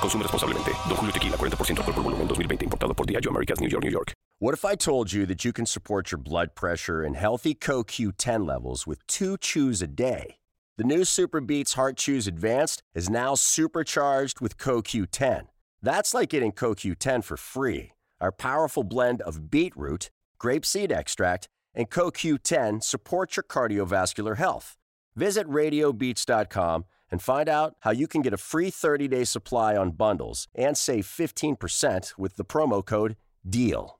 Consume. Don Julio Tequila, 40% alcohol por volumen, 2020. Importado por Diageo Americas, New York, New York. What if I told you that you can support your blood pressure and healthy CoQ10 levels with two chews a day? The new Super Beats Heart Chews Advanced is now supercharged with CoQ10. That's like getting CoQ10 for free. Our powerful blend of beetroot, grapeseed extract, and CoQ10 supports your cardiovascular health. Visit radiobeats.com and find out how you can get a free 30-day supply on bundles and save 15% with the promo code DEAL.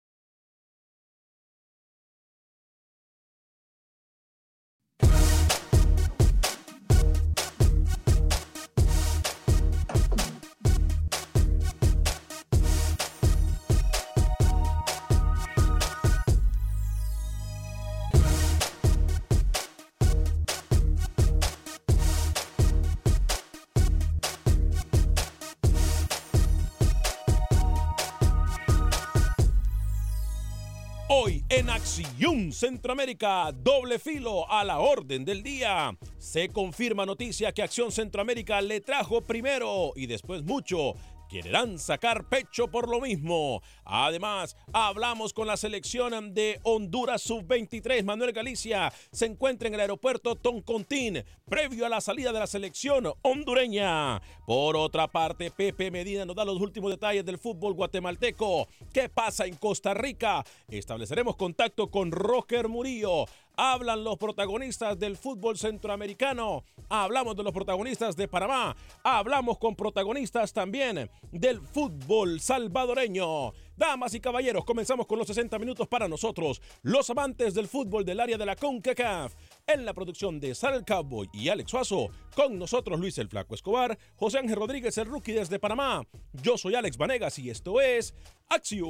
Acción Centroamérica, doble filo a la orden del día. Se confirma noticia que Acción Centroamérica le trajo primero y después mucho querrán sacar pecho por lo mismo. Además, hablamos con la selección de Honduras Sub-23. Manuel Galicia se encuentra en el aeropuerto Toncontín, previo a la salida de la selección hondureña. Por otra parte, Pepe Medina nos da los últimos detalles del fútbol guatemalteco. ¿Qué pasa en Costa Rica? Estableceremos contacto con Roger Murillo hablan los protagonistas del fútbol centroamericano, hablamos de los protagonistas de Panamá, hablamos con protagonistas también del fútbol salvadoreño. Damas y caballeros, comenzamos con los 60 minutos para nosotros, los amantes del fútbol del área de la CONCACAF. En la producción de Sal Cowboy y Alex Suazo, con nosotros Luis el Flaco Escobar, José Ángel Rodríguez, el rookie desde Panamá. Yo soy Alex Vanegas y esto es Acción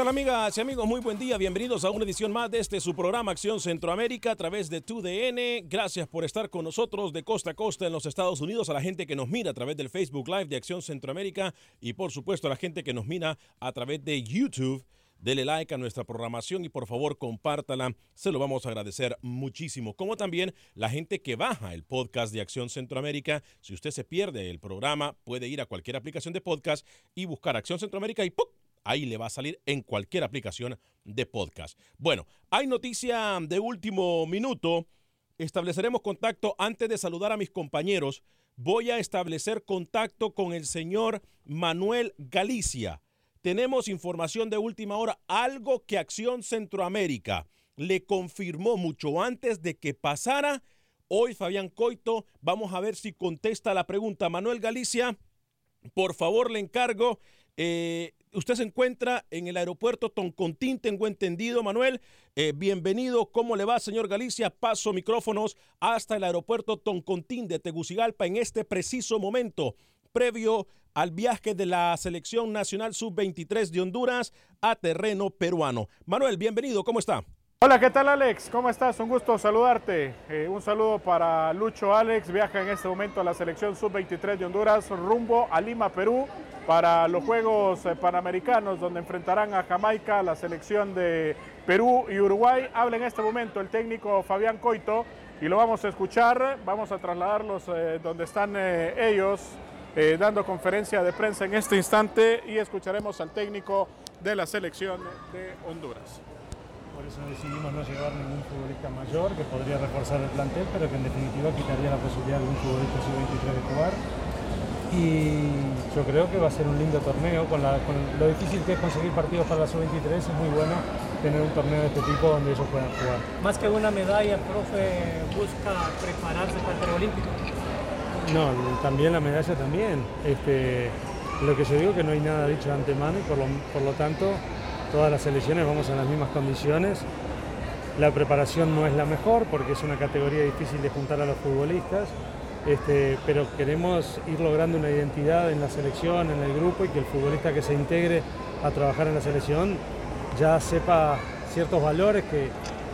Tal amigas y amigos? Muy buen día, bienvenidos a una edición más de este su programa Acción Centroamérica a través de TUDN. Gracias por estar con nosotros de costa a costa en los Estados Unidos, a la gente que nos mira a través del Facebook Live de Acción Centroamérica y por supuesto a la gente que nos mira a través de YouTube. Dele like a nuestra programación y por favor compártala, se lo vamos a agradecer muchísimo. Como también la gente que baja el podcast de Acción Centroamérica, si usted se pierde el programa, puede ir a cualquier aplicación de podcast y buscar Acción Centroamérica y ¡pum! Ahí le va a salir en cualquier aplicación de podcast. Bueno, hay noticia de último minuto. Estableceremos contacto antes de saludar a mis compañeros. Voy a establecer contacto con el señor Manuel Galicia. Tenemos información de última hora, algo que Acción Centroamérica le confirmó mucho antes de que pasara. Hoy Fabián Coito, vamos a ver si contesta la pregunta. Manuel Galicia, por favor le encargo. Eh, usted se encuentra en el aeropuerto Toncontín, tengo entendido, Manuel. Eh, bienvenido, ¿cómo le va, señor Galicia? Paso micrófonos hasta el aeropuerto Toncontín de Tegucigalpa en este preciso momento, previo al viaje de la Selección Nacional Sub-23 de Honduras a terreno peruano. Manuel, bienvenido, ¿cómo está? Hola, ¿qué tal Alex? ¿Cómo estás? Un gusto saludarte. Eh, un saludo para Lucho Alex. Viaja en este momento a la selección sub-23 de Honduras rumbo a Lima, Perú, para los Juegos eh, Panamericanos, donde enfrentarán a Jamaica, la selección de Perú y Uruguay. Habla en este momento el técnico Fabián Coito y lo vamos a escuchar. Vamos a trasladarlos eh, donde están ellos dando conferencia de prensa en este instante y escucharemos al técnico de la selección de Honduras por eso decidimos no llevar ningún futbolista mayor que podría reforzar el plantel, pero que en definitiva quitaría la posibilidad de un futbolista sub-23 de jugar. Y yo creo que va a ser un lindo torneo, con, lo difícil que es conseguir partidos para la sub-23, es muy bueno tener un torneo de este tipo donde ellos puedan jugar. Más que una medalla, el profe busca prepararse para el Olímpico. No, también la medalla también. Este, lo que yo digo es que no hay nada dicho de antemano y por por lo tanto todas las selecciones vamos en las mismas condiciones. La preparación no es la mejor porque es una categoría difícil de juntar a los futbolistas, este, pero queremos ir logrando una identidad en la selección, en el grupo y que el futbolista que se integre a trabajar en la selección ya sepa ciertos valores que,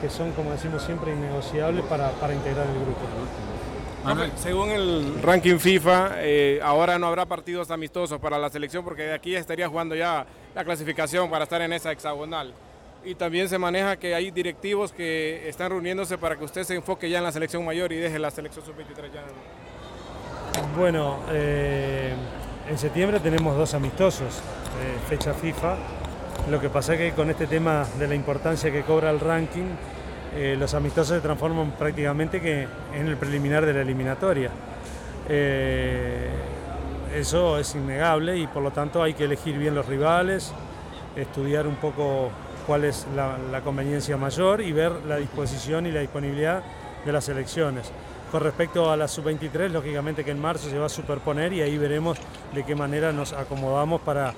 son, como decimos siempre, innegociables para, integrar el grupo. según el ranking FIFA, eh, ahora no habrá partidos amistosos para la selección porque de aquí estaría jugando ya la clasificación para estar en esa hexagonal. Y también se maneja que hay directivos que están reuniéndose para que usted se enfoque ya en la selección mayor y deje la selección sub-23 ya. Bueno, eh, en septiembre tenemos dos amistosos, eh, fecha FIFA. Lo que pasa es que con este tema de la importancia que cobra el ranking, eh, los amistosos se transforman prácticamente que en el preliminar de la eliminatoria. Eso es innegable y por lo tanto hay que elegir bien los rivales, estudiar un poco cuál es la, conveniencia mayor y ver la disposición y la disponibilidad de las elecciones. Con respecto a la sub-23, lógicamente que en marzo se va a superponer y ahí veremos de qué manera nos acomodamos para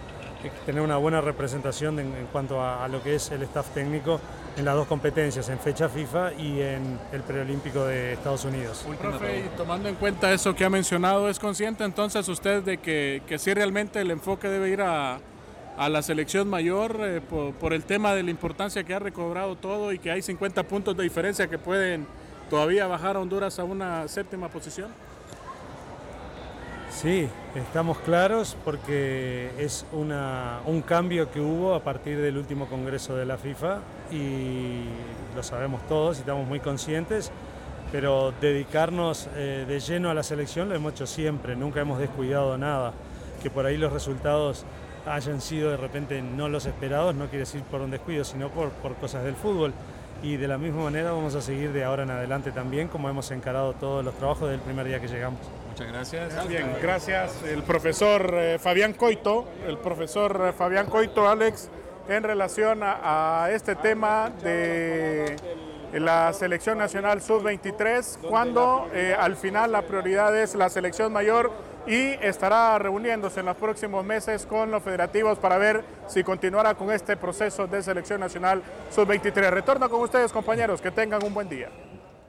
tener una buena representación en, cuanto a, lo que es el staff técnico en las dos competencias, en fecha FIFA y en el preolímpico de Estados Unidos. Profe, y tomando en cuenta eso que ha mencionado, ¿es consciente entonces usted de que, que sí realmente el enfoque debe ir a, a la selección mayor eh, por, por, el tema de la importancia que ha recobrado todo y que hay 50 puntos de diferencia que pueden todavía bajar a Honduras a una séptima posición? Sí, estamos claros porque es un cambio que hubo a partir del último Congreso de la FIFA y lo sabemos todos y estamos muy conscientes, pero dedicarnos eh, de lleno a la selección lo hemos hecho siempre, nunca hemos descuidado nada. Que por ahí los resultados hayan sido de repente no los esperados, no quiere decir por un descuido, sino por, por cosas del fútbol. Y de la misma manera vamos a seguir de ahora en adelante también, como hemos encarado todos los trabajos desde el primer día que llegamos. Muchas gracias. Bien, gracias. El profesor eh, Fabián Coito, el profesor eh, Fabián Coito, Alex, en relación a, este tema de la selección nacional sub-23, cuando eh, al final la prioridad es la selección mayor y estará reuniéndose en los próximos meses con los federativos para ver si continuará con este proceso de selección nacional sub-23. Retorno con ustedes, compañeros, que tengan un buen día.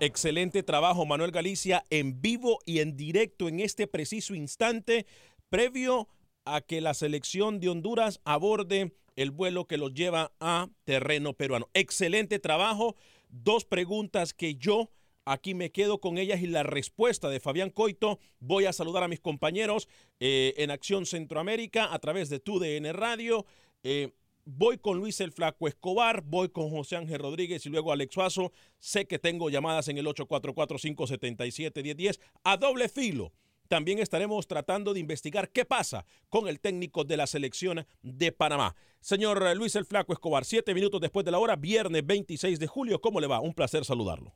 Excelente trabajo, Manuel Galicia, en vivo y en directo en este preciso instante, previo a que la selección de Honduras aborde el vuelo que los lleva a terreno peruano. Excelente trabajo. Dos preguntas que yo aquí me quedo con ellas y la respuesta de Fabián Coito. Voy a saludar a mis compañeros eh, en Acción Centroamérica a través de TUDN Radio. Eh, voy con Luis el Flaco Escobar, voy con José Ángel Rodríguez y luego Alex Suazo. Sé que tengo llamadas en el 844-577-1010 a doble filo. También estaremos tratando de investigar qué pasa con el técnico de la selección de Panamá. Señor Luis el Flaco Escobar, siete minutos después de la hora, viernes 26 de julio. ¿Cómo le va? Un placer saludarlo.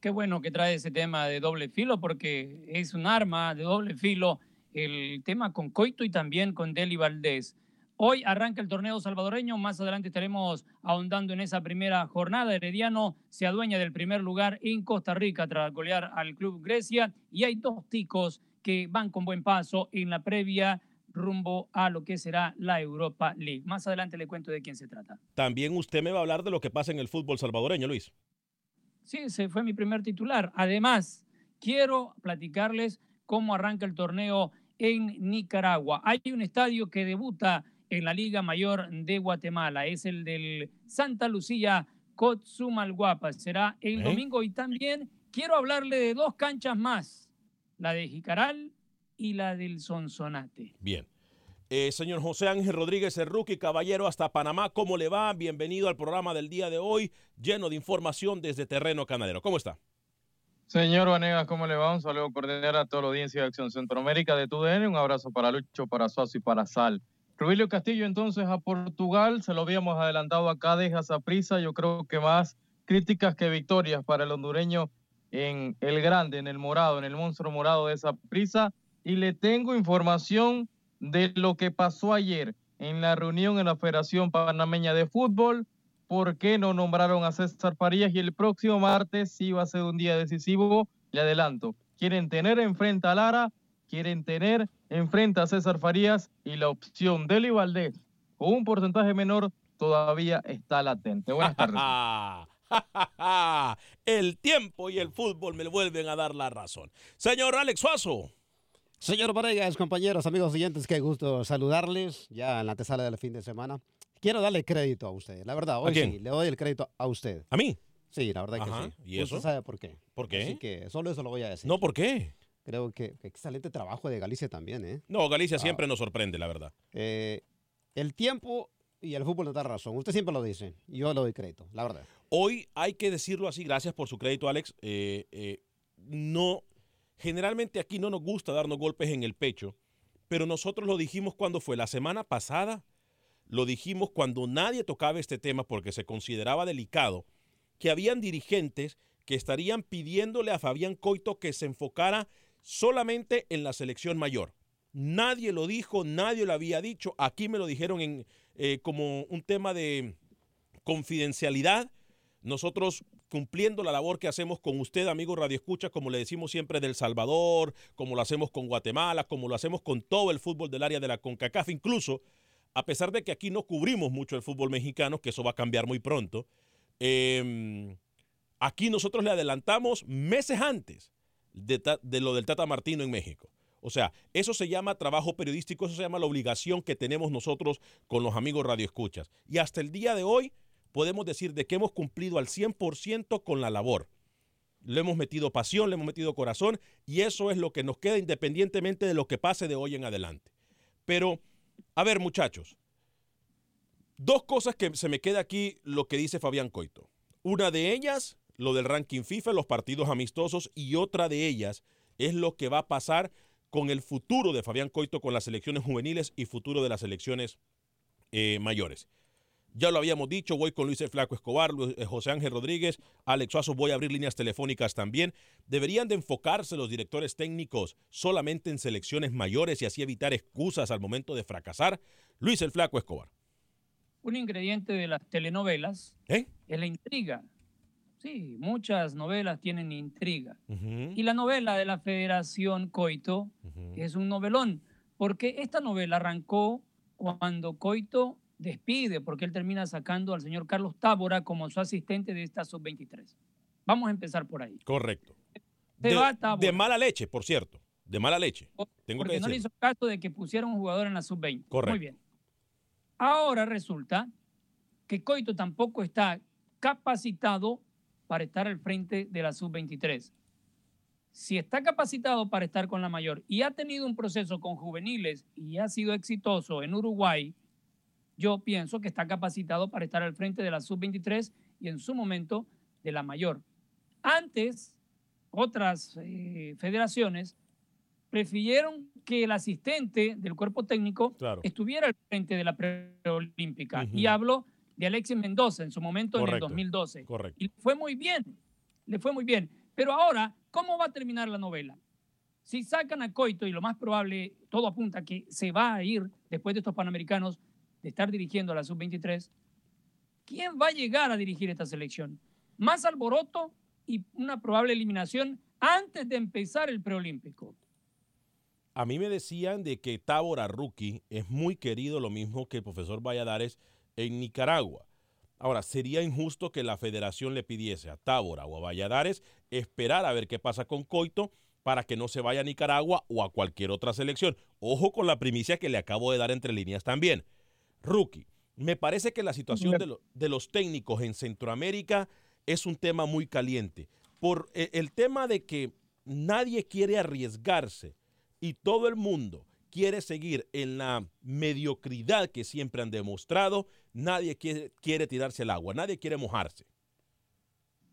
Qué bueno que trae ese tema de doble filo porque es un arma de doble filo el tema con Coito y también con Deli Valdés. Hoy arranca el torneo salvadoreño, más adelante estaremos ahondando en esa primera jornada. Herediano se adueña del primer lugar en Costa Rica tras golear al Club Grecia y hay dos ticos que van con buen paso en la previa rumbo a lo que será la Europa League. Más adelante le cuento de quién se trata. También usted me va a hablar de lo que pasa en el fútbol salvadoreño, Luis. Sí, ese fue mi primer titular. Además, quiero platicarles cómo arranca el torneo en Nicaragua. Hay un estadio que debuta en la Liga Mayor de Guatemala. Es el del Santa Lucía Cotzumalguapa. Será el ¿Eh? domingo y también quiero hablarle de dos canchas más, la de Jicaral y la del Sonsonate. Bien. Eh, señor José Ángel Rodríguez, el rookie caballero hasta Panamá, ¿cómo le va? Bienvenido al programa del día de hoy, lleno de información desde terreno canadero. ¿Cómo está? Señor Vanegas, ¿cómo le va? Un saludo cordial a toda la audiencia de Acción Centroamérica de TUDN. Un abrazo para Lucho, para Suazo y para Sal. Rubilio Castillo entonces a Portugal, se lo habíamos adelantado acá, deja esa prisa. Yo creo que más críticas que victorias para el hondureño en el grande, en el morado, en el monstruo morado de esa prisa. Y le tengo información de lo que pasó ayer en la reunión en la Federación Panameña de Fútbol. ¿Por qué no nombraron a César Farías? Y el próximo martes sí va a ser un día decisivo. Le adelanto. Quieren tener enfrente a Lara, quieren tener enfrente a César Farías y la opción de Eli Valdés con un porcentaje menor todavía está latente. Buenas tardes. el tiempo y el fútbol me vuelven a dar la razón. Señor Alex Suazo. Señor Varegas, compañeros, amigos oyentes, qué gusto saludarles ya en la antesala del fin de semana. Quiero darle crédito a usted, la verdad, hoy quién? sí, le doy el crédito a usted. ¿A mí? Sí, la verdad Ajá, que sí. ¿y eso? Usted sabe por qué. ¿Por qué? Así que solo eso lo voy a decir. No, ¿por qué? Creo que, excelente trabajo de Galicia también, ¿eh? No, Galicia Ah. siempre nos sorprende, la verdad. Eh, El tiempo y el fútbol nos da razón. Usted siempre lo dice. Yo le doy crédito, la verdad. Hoy hay que decirlo así, gracias por su crédito, Alex. eh, eh, no, generalmente aquí no nos gusta darnos golpes en el pecho, pero nosotros lo dijimos cuando fue la semana pasada, lo dijimos cuando nadie tocaba este tema porque se consideraba delicado, que habían dirigentes que estarían pidiéndole a Fabián Coito que se enfocara solamente en la selección mayor. Nadie lo dijo, nadie lo había dicho. Aquí me lo dijeron en, eh, como un tema de confidencialidad. Nosotros cumpliendo la labor que hacemos con usted, amigo Radio Escucha, como le decimos siempre del Salvador, como lo hacemos con Guatemala, como lo hacemos con todo el fútbol del área de la CONCACAF, incluso a pesar de que aquí no cubrimos mucho el fútbol mexicano, que eso va a cambiar muy pronto, eh, aquí nosotros le adelantamos meses antes de, lo del Tata Martino en México. O sea, eso se llama trabajo periodístico, eso se llama la obligación que tenemos nosotros con los amigos radioescuchas. Y hasta el día de hoy podemos decir de que hemos cumplido al 100% con la labor. Le hemos metido pasión, le hemos metido corazón y eso es lo que nos queda independientemente de lo que pase de hoy en adelante. Pero, a ver muchachos, dos cosas que se me queda aquí lo que dice Fabián Coito. Una de ellas, lo del ranking FIFA, los partidos amistosos, y otra de ellas es lo que va a pasar con el futuro de Fabián Coito con las selecciones juveniles y futuro de las selecciones eh, mayores. Ya lo habíamos dicho, voy con Luis el Flaco Escobar, eh, José Ángel Rodríguez, Alex Suazo, voy a abrir líneas telefónicas también. Deberían de enfocarse los directores técnicos solamente en selecciones mayores y así evitar excusas al momento de fracasar. Luis el Flaco Escobar. Un ingrediente de las telenovelas ¿Eh? es la intriga. Sí, muchas novelas tienen intriga. Y la novela de la Federación Coito ujú. es un novelón, porque esta novela arrancó cuando Coito despide, porque él termina sacando al señor Carlos Tábora como su asistente de esta sub-23. Vamos a empezar por ahí. Correcto. De, mala leche, por cierto. De mala leche. Tengo porque que no le hizo caso de que pusieron un jugador en la sub-20. Correcto. Muy bien. Ahora resulta que Coito tampoco está capacitado para estar al frente de la sub-23. Si está capacitado para estar con la mayor y ha tenido un proceso con juveniles y ha sido exitoso en Uruguay, yo pienso que está capacitado para estar al frente de la sub-23 y en su momento de la mayor. Antes, otras eh, federaciones prefirieron que el asistente del cuerpo técnico Claro. estuviera al frente de la preolímpica. Y hablo de Alexis Mendoza en su momento en el Correcto. 2012. Correcto. Y fue muy bien, le fue muy bien. Pero ahora, ¿cómo va a terminar la novela? Si sacan a Coito, y lo más probable, todo apunta que se va a ir después de estos Panamericanos de estar dirigiendo a la Sub-23, ¿quién va a llegar a dirigir esta selección? Más alboroto y una probable eliminación antes de empezar el preolímpico. a mí me decían de que Tábora Rookie es muy querido, lo mismo que el profesor Valladares en Nicaragua. Ahora, sería injusto que la federación le pidiese a Tábora o a Valladares esperar a ver qué pasa con Coito para que no se vaya a Nicaragua o a cualquier otra selección. Ojo con la primicia que le acabo de dar entre líneas también. Rookie, me parece que la situación de, de los técnicos en Centroamérica es un tema muy caliente. Por e- el tema de que nadie quiere arriesgarse y todo el mundo quiere seguir en la mediocridad que siempre han demostrado, nadie quiere, quiere tirarse al agua, nadie quiere mojarse.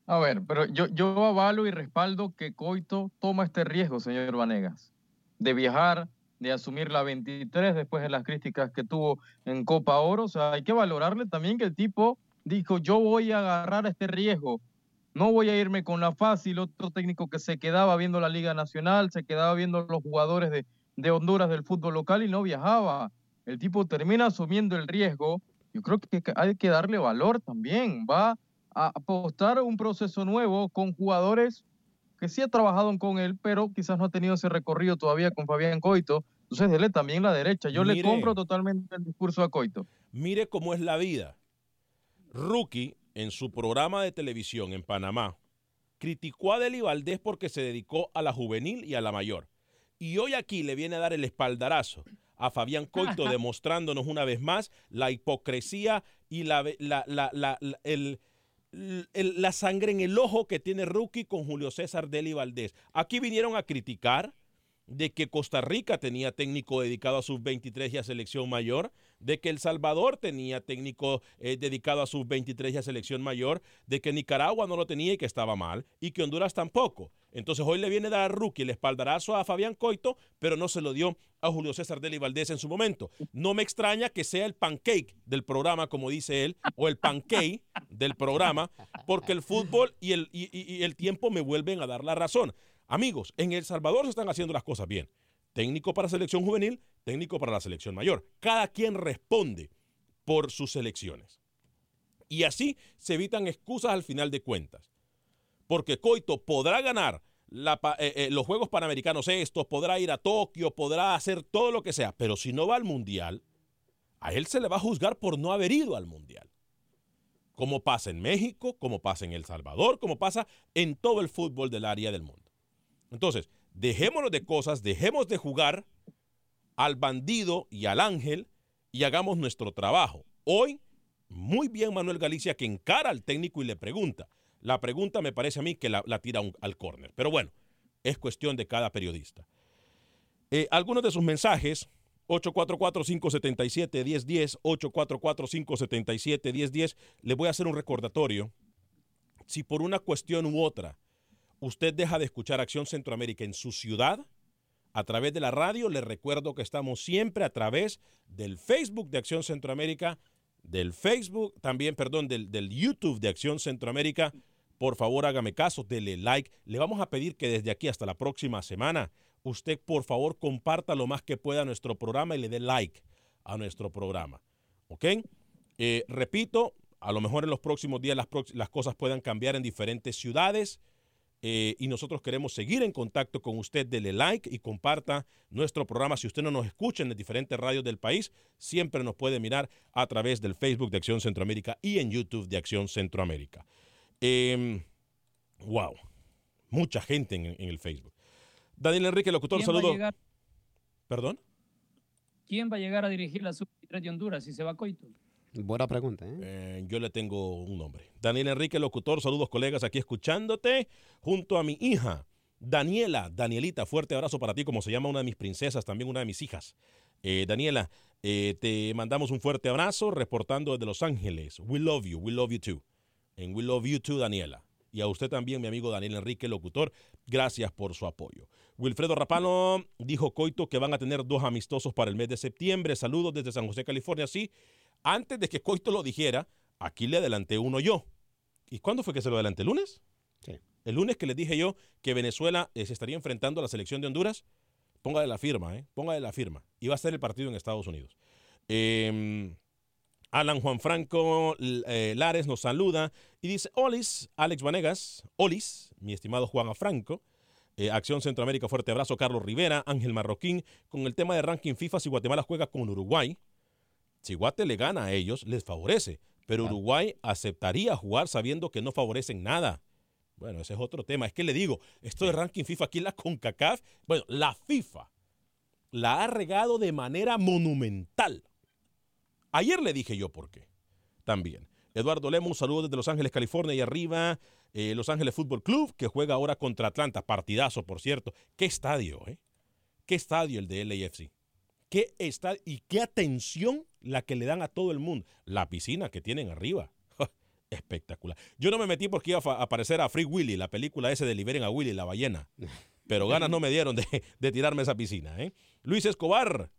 A ver, pero yo, yo avalo y respaldo que Coito toma este riesgo, señor Vanegas, de viajar, de asumir la 23 después de las críticas que tuvo en Copa Oro. O sea, hay que valorarle también que el tipo dijo, yo voy a agarrar este riesgo. No voy a irme con la fácil, otro técnico que se quedaba viendo la Liga Nacional, se quedaba viendo los jugadores de, de Honduras del fútbol local y no viajaba. El tipo termina asumiendo el riesgo. Yo creo que hay que darle valor también. Va a apostar un proceso nuevo con jugadores que sí ha trabajado con él, pero quizás no ha tenido ese recorrido todavía con Fabián Coito. Entonces, dele también la derecha. Yo le Mire. compro totalmente el discurso a Coito. Mire cómo es la vida. Rookie, en su programa de televisión en Panamá, criticó a Deli Valdés porque se dedicó a la juvenil y a la mayor. Y hoy aquí le viene a dar el espaldarazo a Fabián Coito, demostrándonos una vez más la hipocresía y la, la, la- la- el- el- la sangre en el ojo que tiene Rookie con Julio César Deli Valdés. Aquí vinieron a criticar de que Costa Rica tenía técnico dedicado a sub-23 y a selección mayor, de que El Salvador tenía técnico eh, dedicado a sub-23 y a selección mayor, de que Nicaragua no lo tenía y que estaba mal, y que Honduras tampoco. Entonces hoy le viene a dar a Rookie el espaldarazo a Fabián Coito, pero no se lo dio a Julio César Deli Valdés en su momento. No me extraña que sea el pancake del programa, como dice él, o el pancake del programa, porque el fútbol y el, y- el tiempo me vuelven a dar la razón. Amigos, en El Salvador se están haciendo las cosas bien. Técnico para selección juvenil, técnico para la selección mayor. Cada quien responde por sus selecciones. Y así se evitan excusas al final de cuentas. Porque Coito podrá ganar eh, eh, los Juegos Panamericanos estos, podrá ir a Tokio, podrá hacer todo lo que sea, pero si no va al Mundial, a él se le va a juzgar por no haber ido al Mundial. Como pasa en México, como pasa en El Salvador, como pasa en todo el fútbol del área del mundo. Entonces, dejémonos de cosas, dejemos de jugar al bandido y al ángel y hagamos nuestro trabajo. Hoy, muy bien Manuel Galicia que encara al técnico y le pregunta. La pregunta me parece a mí que la, tira al córner. Pero bueno, es cuestión de cada periodista. Eh, algunos de sus mensajes, 844-577-1010, 844-577-1010, le voy a hacer un recordatorio. Si por una cuestión u otra usted deja de escuchar Acción Centroamérica en su ciudad, a través de la radio, le recuerdo que estamos siempre a través del Facebook de Acción Centroamérica, del Facebook, también, perdón, del, del YouTube de Acción Centroamérica. Por favor, hágame caso, dele like. Le vamos a pedir que desde aquí hasta la próxima semana, usted por favor comparta lo más que pueda nuestro programa y le dé like a nuestro programa. ¿Ok? Eh, repito, a lo mejor en los próximos días las, las cosas puedan cambiar en diferentes ciudades. Eh, y nosotros queremos seguir en contacto con usted. Dele like y comparta nuestro programa. Si usted no nos escucha en las diferentes radios del país, siempre nos puede mirar a través del Facebook de Acción Centroamérica y en YouTube de Acción Centroamérica. Em, wow, mucha gente en, en el Facebook. Daniel Enrique, locutor, ¿Quién va a saludo. llegar? ¿Perdón? ¿Quién va a llegar a dirigir la sub-23 de Honduras si se va Coito? Buena pregunta, ¿eh? Eh, yo le tengo un nombre. Daniel Enrique, locutor, saludos colegas aquí escuchándote junto a mi hija, Daniela. Danielita, fuerte abrazo para ti, como se llama una de mis princesas, también una de mis hijas. Eh, Daniela, eh, te mandamos un fuerte abrazo reportando desde Los Ángeles. We love you, we love you too. And we love you too, Daniela. Y a usted también, mi amigo Daniel Enrique, locutor, gracias por su apoyo. Wilfredo Rapano dijo Coito que van a tener dos amistosos para el mes de septiembre. Saludos desde San José, California. Sí, antes de que Coito lo dijera, aquí le adelanté uno yo. ¿Y cuándo fue que se lo adelanté? ¿El lunes? Sí. El lunes que les dije yo que Venezuela eh, se estaría enfrentando a la selección de Honduras. Póngale la firma, ¿eh? Póngale la firma. Y va a ser el partido en Estados Unidos. Eh, Alan Juan Franco eh, Lares nos saluda y dice, Olis, Alex Vanegas, Olis, mi estimado Juan Franco, Eh, Acción Centroamérica, fuerte abrazo. Carlos Rivera, Ángel Marroquín. Con el tema de ranking FIFA, si Guatemala juega con Uruguay, si Guate le gana a ellos, les favorece. Pero Uruguay aceptaría jugar sabiendo que no favorecen nada. Bueno, ese es otro tema. Es que le digo, esto de ranking FIFA aquí, la CONCACAF, bueno, la FIFA la ha regado de manera monumental. Ayer le dije yo por qué. También. Eduardo Lemos, un saludo desde Los Ángeles, California y arriba. eh, Los Ángeles Fútbol Club, que juega ahora contra Atlanta. Partidazo, por cierto. Qué estadio, ¿eh? Qué estadio el de LAFC. Qué estadio y qué atención la que le dan a todo el mundo. La piscina que tienen arriba. Espectacular. Yo no me metí porque iba a aparecer a Free Willy, la película ese de Liberen a Willy, la ballena. Pero ganas no me dieron de, de tirarme esa piscina. ¿eh? Luis Escobar,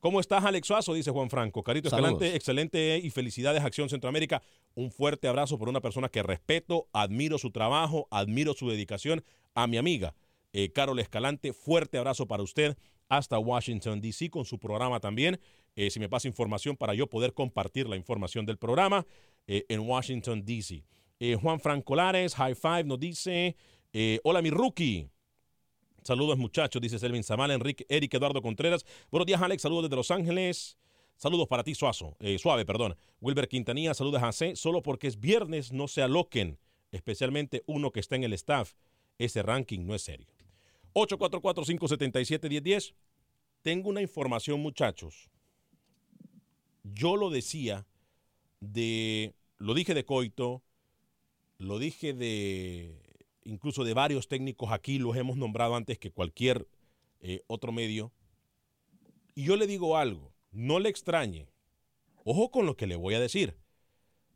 ¿cómo estás, Alex Suazo? Dice Juan Franco. Carito Saludos. Escalante, excelente y felicidades, Acción Centroamérica. Un fuerte abrazo por una persona que respeto, admiro su trabajo, admiro su dedicación. A mi amiga, eh, Carol Escalante, fuerte abrazo para usted hasta Washington, D.C. con su programa también. Eh, si me pasa información para yo poder compartir la información del programa eh, en Washington, D.C. Eh, Juan Franco Lares, High Five, nos dice, hola mi rookie. Saludos muchachos, dice Selvin Zamal, Enrique, Eric Eduardo Contreras. Buenos días Alex, saludos desde Los Ángeles. Saludos para ti, Suazo, suave, perdón. Wilber Quintanilla, saludos a C. Solo porque es viernes, no se aloquen, especialmente uno que está en el staff. Ese ranking no es serio. 844-577-1010. Tengo una información, muchachos. Yo lo decía de, lo dije de Coito, lo dije de, incluso de varios técnicos aquí, los hemos nombrado antes que cualquier eh, otro medio. Y yo le digo algo, no le extrañe, ojo con lo que le voy a decir,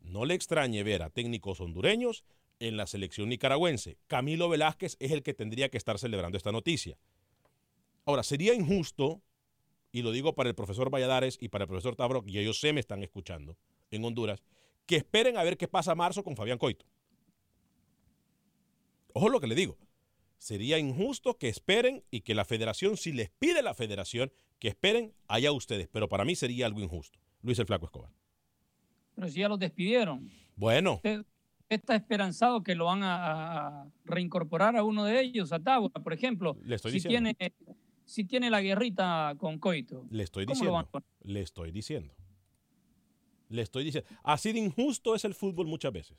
no le extrañe ver a técnicos hondureños en la selección nicaragüense. Camilo Velázquez es el que tendría que estar celebrando esta noticia. Ahora, sería injusto, y lo digo para el profesor Valladares y para el profesor Tabro, y ellos se me están escuchando en Honduras, que esperen a ver qué pasa marzo con Fabián Coito. Ojo lo que le digo. Sería injusto que esperen y que la federación, si les pide la federación, que esperen allá ustedes. Pero para mí sería algo injusto. Luis el Flaco Escobar. Pero si ya los despidieron. Bueno, Usted está esperanzado que lo van a, a reincorporar a uno de ellos, a Tábora, por ejemplo. Le estoy si diciendo. tiene, si tiene la guerrita con Coito. le estoy ¿Cómo lo van diciendo. Le estoy diciendo. Le estoy diciendo. Así de injusto es el fútbol muchas veces.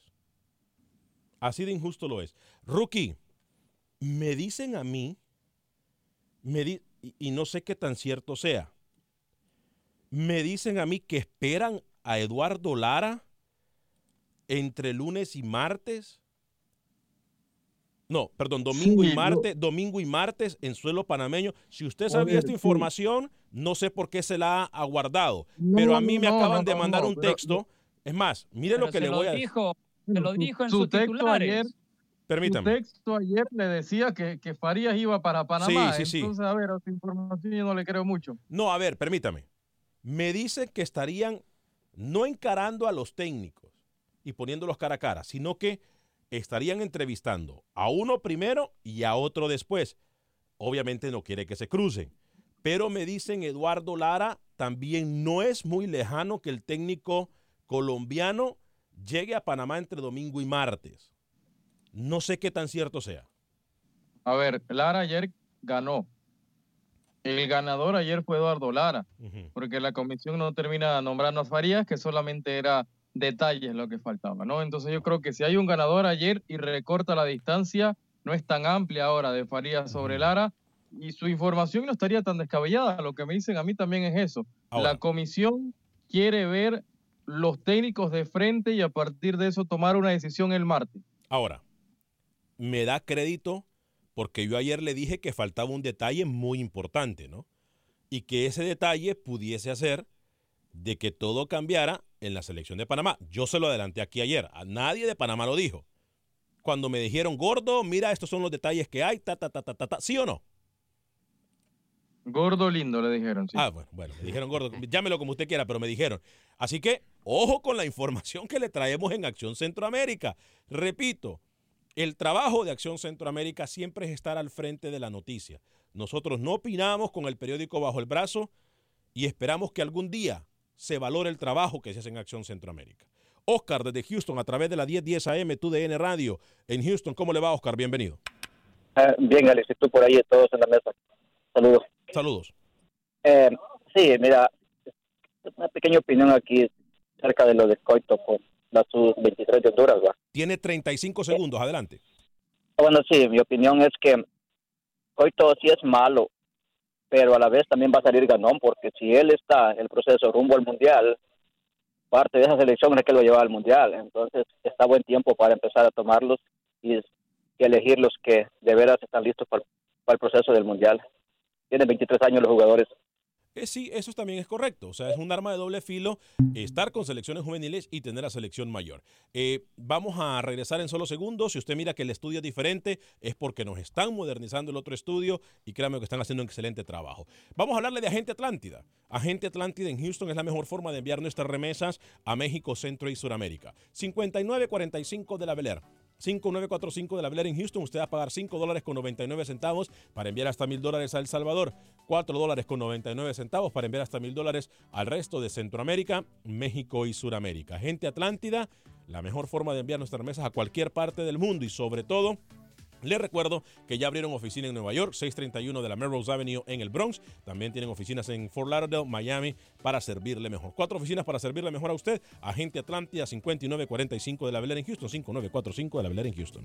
Así de injusto lo es. Rookie, me dicen a mí, me di- y no sé qué tan cierto sea, me dicen a mí que esperan a Eduardo Lara entre lunes y martes. No, perdón, domingo Sí, y martes, domingo y martes en suelo panameño. Si usted sabía esta sí. información, no sé por qué se la ha aguardado. No, pero a mí me acaban de mandar un texto. Es más, mire lo que le voy a decir. dijo, se lo dijo en Su texto titulares. ayer- Su Permítame. texto ayer le decía que, que Farías iba para Panamá. Sí, sí, sí. Entonces, a ver, a esa información yo no le creo mucho. No, a ver, permítame. Me dicen que estarían no encarando a los técnicos y poniéndolos cara a cara, sino que estarían entrevistando a uno primero y a otro después. Obviamente no quiere que se crucen. Pero me dicen Eduardo Lara también no es muy lejano que el técnico colombiano llegue a Panamá entre domingo y martes. No sé qué tan cierto sea. A ver, Lara ayer ganó. El ganador ayer fue Eduardo Lara, porque la comisión no termina nombrando a Farías, que solamente era detalles lo que faltaba, ¿no? Entonces yo creo que si hay un ganador ayer y recorta la distancia, no es tan amplia ahora de Farías sobre Lara, y su información no estaría tan descabellada. Lo que me dicen a mí también es eso. Ahora. La comisión quiere ver los técnicos de frente y a partir de eso tomar una decisión el martes. Ahora, me da crédito porque yo ayer le dije que faltaba un detalle muy importante, ¿no? Y que ese detalle pudiese hacer de que todo cambiara en la selección de Panamá. Yo se lo adelanté aquí ayer, a nadie de Panamá lo dijo. Cuando me dijeron, gordo, mira, estos son los detalles que hay, ta, ta, ta, ta, ta, ta", ¿sí o no? Gordo lindo, le dijeron. Sí. Ah, bueno, bueno, me dijeron gordo, llámelo como usted quiera, pero me dijeron. Así que, ojo con la información que le traemos en Acción Centroamérica. Repito, el trabajo de Acción Centroamérica siempre es estar al frente de la noticia. Nosotros no opinamos con el periódico bajo el brazo y esperamos que algún día se valore el trabajo que se hace en Acción Centroamérica. Oscar desde Houston a través de la 1010 AM, tu DN Radio. En Houston, ¿cómo le va, Oscar? Bienvenido. Ah, bien, Alex, y tú por ahí, todos en la mesa. Saludos. Saludos. Eh, sí, mira, una pequeña opinión aquí acerca de lo de Coito con la sub-23 de Honduras. ¿va? Tiene 35 segundos, adelante. Bueno, sí, mi opinión es que Coito sí es malo, pero a la vez también va a salir ganón, porque si él está en el proceso rumbo al Mundial, parte de esa selección es que lo lleva al Mundial. Entonces está buen tiempo para empezar a tomarlos y, elegir los que de veras están listos para, para el proceso del Mundial. Tienen 23 años los jugadores. Eh, sí, eso también es correcto. O sea, es un arma de doble filo estar con selecciones juveniles y tener a selección mayor. Eh, vamos a regresar en solo segundos. Si usted mira que el estudio es diferente, es porque nos están modernizando el otro estudio y créanme que están haciendo un excelente trabajo. Vamos a hablarle de Agente Atlántida. Agente Atlántida en Houston es la mejor forma de enviar nuestras remesas a México, Centro y Suramérica. 5945 de la Beler. 5945 de la Bel Air en Houston. Usted va a pagar 5 dólares con 99 centavos para enviar hasta mil dólares a El Salvador. 4 dólares con 99 centavos para enviar hasta mil dólares al resto de Centroamérica, México y Suramérica. Gente Atlántida, la mejor forma de enviar nuestras remesas a cualquier parte del mundo y sobre todo les recuerdo que ya abrieron oficina en Nueva York, 631 de la Melrose Avenue en el Bronx. También tienen oficinas en Fort Lauderdale, Miami, para servirle mejor. Cuatro oficinas para servirle mejor a usted. Agente Atlántida 5945 de la Bel Air en Houston, 5945 de la Bel Air en Houston.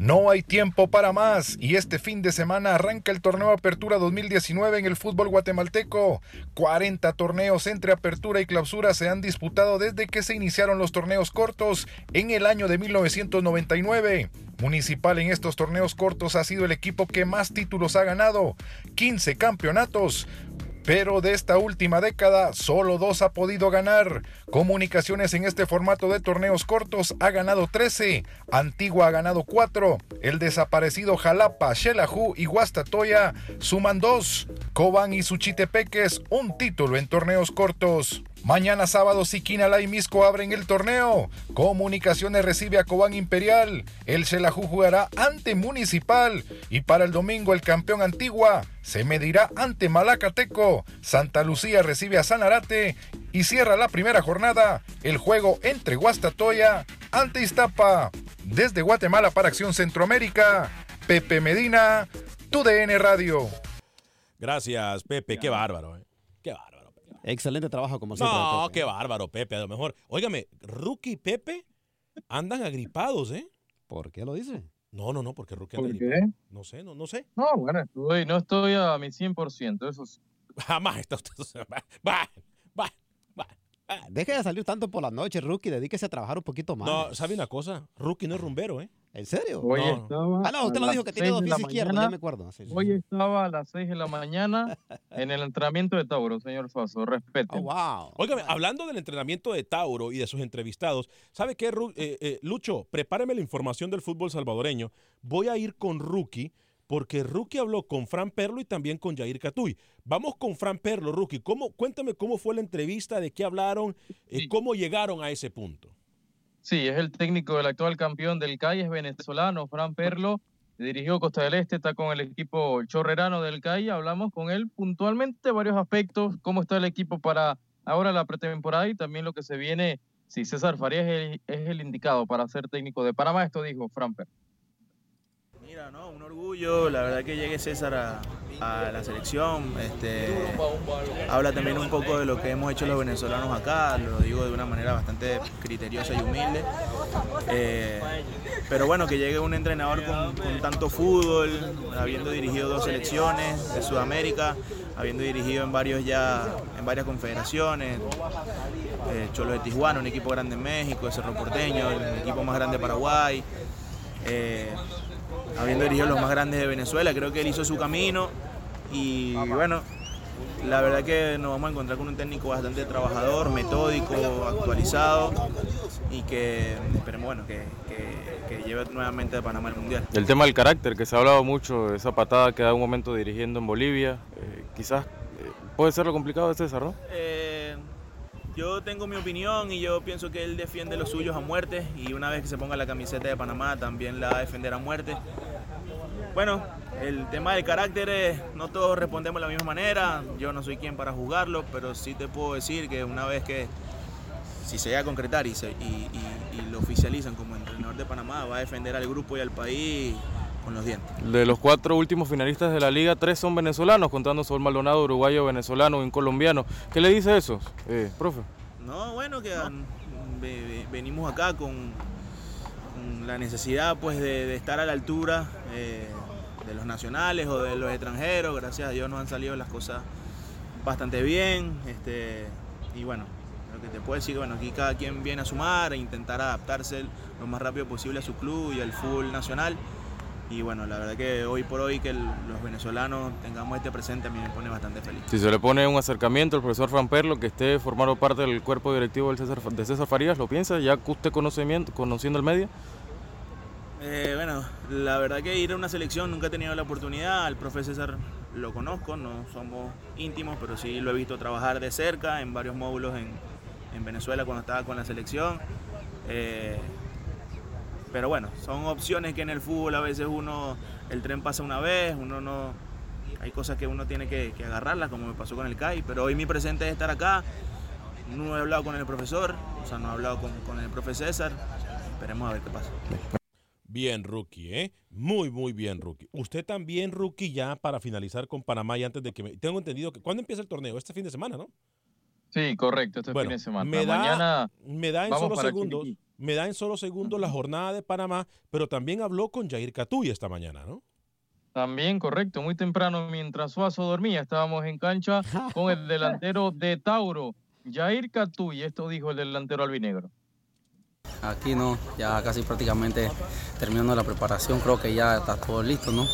No hay tiempo para más y este fin de semana arranca el torneo Apertura 2019 en el fútbol guatemalteco. 40 torneos entre apertura y clausura se han disputado desde que se iniciaron los torneos cortos en el año de 1999. Municipal en estos torneos cortos ha sido el equipo que más títulos ha ganado, 15 campeonatos. Pero de esta última década, solo dos ha podido ganar. Comunicaciones en este formato de torneos cortos ha ganado 13, Antigua ha ganado 4, el desaparecido Jalapa, Xelajú y Guastatoya suman 2, Cobán y Suchitepeques un título en torneos cortos. Mañana sábado Siquinalá y Misco abren el torneo. Comunicaciones recibe a Cobán Imperial. El Xelajú jugará ante Municipal. Y para el domingo el campeón Antigua se medirá ante Malacateco. Santa Lucía recibe a Sanarate. Y cierra la primera jornada el juego entre Guastatoya ante Iztapa. Desde Guatemala para Acción Centroamérica, Pepe Medina, TUDN Radio. Gracias, Pepe. Qué bárbaro. eh. Qué. Excelente trabajo como siempre. No, Pepe. qué bárbaro, Pepe. A lo mejor. Óigame, Rookie y Pepe andan agripados, ¿eh? ¿Por qué lo dice? No, no, no, porque Rookie anda ¿Por qué? agripado. No sé, no, no sé. No, bueno, estoy, no estoy a mi 100%, eso sí. Jamás está usted. Va, va, va, va. Deje de salir tanto por la noche, Rookie. Dedíquese a trabajar un poquito más. No, ¿sabe una cosa? Rookie no es rumbero, ¿eh? ¿En serio? Hoy No. estaba Ah, no, usted lo dijo que tiene dos pies izquierdos, ya me acuerdo. Sí, sí. Hoy estaba a las 6 de la mañana en el entrenamiento de Tauro, señor Faso. Respete. Oh, wow. Óigame, hablando del entrenamiento de Tauro y de sus entrevistados, ¿sabe qué, Ru- eh, eh, Lucho? Prepáreme la información del fútbol salvadoreño. Voy a ir con Rookie, porque Rookie habló con Fran Perlo y también con Jair Catuy. Vamos con Fran Perlo, Rookie. ¿Cómo, cuéntame cómo fue la entrevista, de qué hablaron, eh, cómo llegaron a ese punto. Sí, es el técnico del actual campeón del CAI, es venezolano, Fran Perlo. Dirigió Costa del Este, está con el equipo chorrerano del CAI. Hablamos con él puntualmente varios aspectos, cómo está el equipo para ahora la pretemporada y también lo que se viene. Si César Farías es el, es el indicado para ser técnico de Panamá, esto dijo Fran Perlo. Mira, no, un orgullo, la verdad que llegue César a, la selección, este, habla también un poco de lo que hemos hecho los venezolanos acá, lo digo de una manera bastante criteriosa y humilde, Eh, pero bueno, que llegue un entrenador con, tanto fútbol, habiendo dirigido dos selecciones de Sudamérica, habiendo dirigido en varios ya, en varias confederaciones, eh, Cholo de Tijuana, un equipo grande en México, Cerro Porteño, el equipo más grande de Paraguay, eh, habiendo dirigido los más grandes de Venezuela, creo que él hizo su camino y bueno, la verdad que nos vamos a encontrar con un técnico bastante trabajador, metódico, actualizado y que esperemos bueno, que, que- que lleve nuevamente a Panamá al Mundial. El tema del carácter, que se ha hablado mucho, esa patada que da un momento dirigiendo en Bolivia, eh, quizás eh, puede ser lo complicado de César, ¿no? Eh, yo tengo mi opinión y yo pienso que él defiende los suyos a muerte y una vez que se ponga la camiseta de Panamá también la va a defender a muerte. Bueno, el tema del carácter no todos respondemos de la misma manera, yo no soy quien para juzgarlo, pero sí te puedo decir que una vez que si se llega a concretar y, se, y- y lo oficializan como entrenador de Panamá, va a defender al grupo y al país con los dientes. De los cuatro últimos finalistas de la liga, tres son venezolanos, contando Sol Maldonado, uruguayo, venezolano y un colombiano. ¿Qué le dice eso, eh, profe? No, bueno, que ve- ve- venimos acá con, con la necesidad pues de, de estar a la altura eh, de los nacionales o de los extranjeros. Gracias a Dios nos han salido las cosas bastante bien. Este, y bueno, lo que te puedo decir, bueno, aquí cada quien viene a sumar e intentar adaptarse lo más rápido posible a su club y al fútbol nacional. Y bueno, la verdad que hoy por hoy que el- los venezolanos tengamos este presente a mí me pone bastante feliz. Si se le pone un acercamiento al profesor Fran Perlo, que esté formando parte del cuerpo directivo del César, de César Farías, ¿lo piensa? Ya usted conocimiento, conociendo el medio. Eh, bueno, la verdad que ir a una selección nunca he tenido la oportunidad. Al profe César lo conozco, no somos íntimos, pero sí lo he visto trabajar de cerca en varios módulos en, en Venezuela cuando estaba con la selección. Eh, pero bueno, son opciones que en el fútbol a veces uno, el tren pasa una vez, uno no, hay cosas que uno tiene que, que agarrarlas, como me pasó con el CAI, pero hoy mi presente es estar acá. No he hablado con el profesor, o sea, no he hablado con, con el profe César. Esperemos a ver qué pasa. Bien, rookie, ¿eh? Muy, muy bien, rookie. Usted también, rookie, ya para finalizar con Panamá y antes de que me... Tengo entendido que... ¿Cuándo empieza el torneo? Este fin de semana, ¿no? Sí, correcto, este Bueno, fin de semana. Me da, Mañana me da en vamos solo para segundos, Chiriquí. Me da en solo segundos la jornada de Panamá, pero también habló con Jair Catuy esta mañana, ¿no? También, correcto, muy temprano, mientras Suazo dormía, estábamos en cancha con el delantero de Tauro, Jair Catuy, esto dijo el delantero albinegro. Aquí no, ya casi prácticamente terminando la preparación, creo que ya está todo listo, ¿no?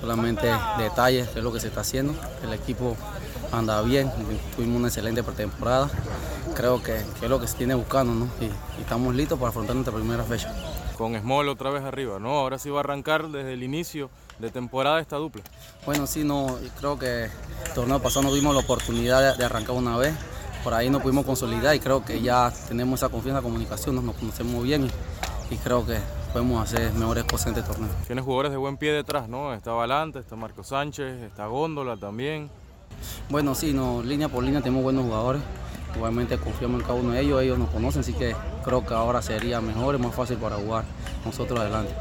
Solamente detalles, es lo que se está haciendo. El equipo anda bien, tuvimos una excelente pretemporada. Creo que, que es lo que se tiene buscando, ¿no? Y, y estamos listos para afrontar nuestra primera fecha. Con Small otra vez arriba, ¿no? Ahora sí va a arrancar desde el inicio de temporada esta dupla. Bueno, sí, no, creo que el torneo pasado no tuvimos la oportunidad de, de arrancar una vez. Por ahí nos pudimos consolidar y creo que ya tenemos esa confianza, comunicación, nos, nos conocemos bien y, y creo que podemos hacer mejores cosas en este torneo. Tienes jugadores de buen pie detrás, ¿no? Está Valante, está Marco Sánchez, está Góndola también. Bueno, sí, no, línea por línea tenemos buenos jugadores. Igualmente confiamos en cada uno de ellos, ellos nos conocen, así que creo que ahora sería mejor y más fácil para jugar nosotros adelante.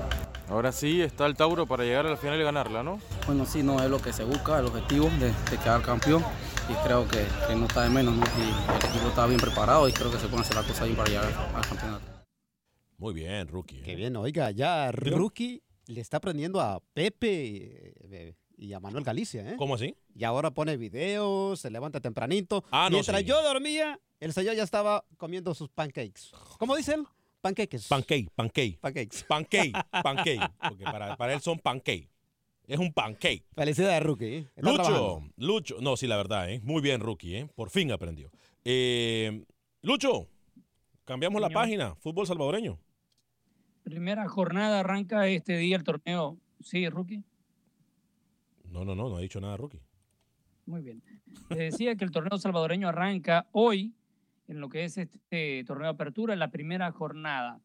Ahora sí está el Tauro para llegar a la final y ganarla, ¿no? Bueno, sí, no es lo que se busca, el objetivo de, de quedar campeón y creo que, que no está de menos, ¿no? Y el equipo está bien preparado y creo que se pueden hacer las cosas bien para llegar al campeonato. Muy bien, rookie. Qué bien, oiga, ya Rookie le está aprendiendo a Pepe eh, y a Manuel Galicia, ¿eh? ¿Cómo así? Y ahora pone videos, se levanta tempranito. Ah, no, Mientras sí. yo dormía, el señor ya estaba comiendo sus pancakes. ¿Cómo dicen? Pancakes. Pancake, pancake. Pancakes. Pancake, pancake. Porque para, para él son pancake. Es un pancake. Felicidades, Rookie. ¿eh? Está Lucho, trabajando. Lucho. No, sí, la verdad, ¿eh? Muy bien, rookie, ¿eh? Por fin aprendió. Eh, Lucho, cambiamos la página. Fútbol salvadoreño. Primera jornada arranca este día el torneo. Sí, rookie. No, no, no, no ha dicho nada, rookie. Muy bien. Le decía que el torneo salvadoreño arranca hoy en lo que es este torneo de apertura, la primera jornada.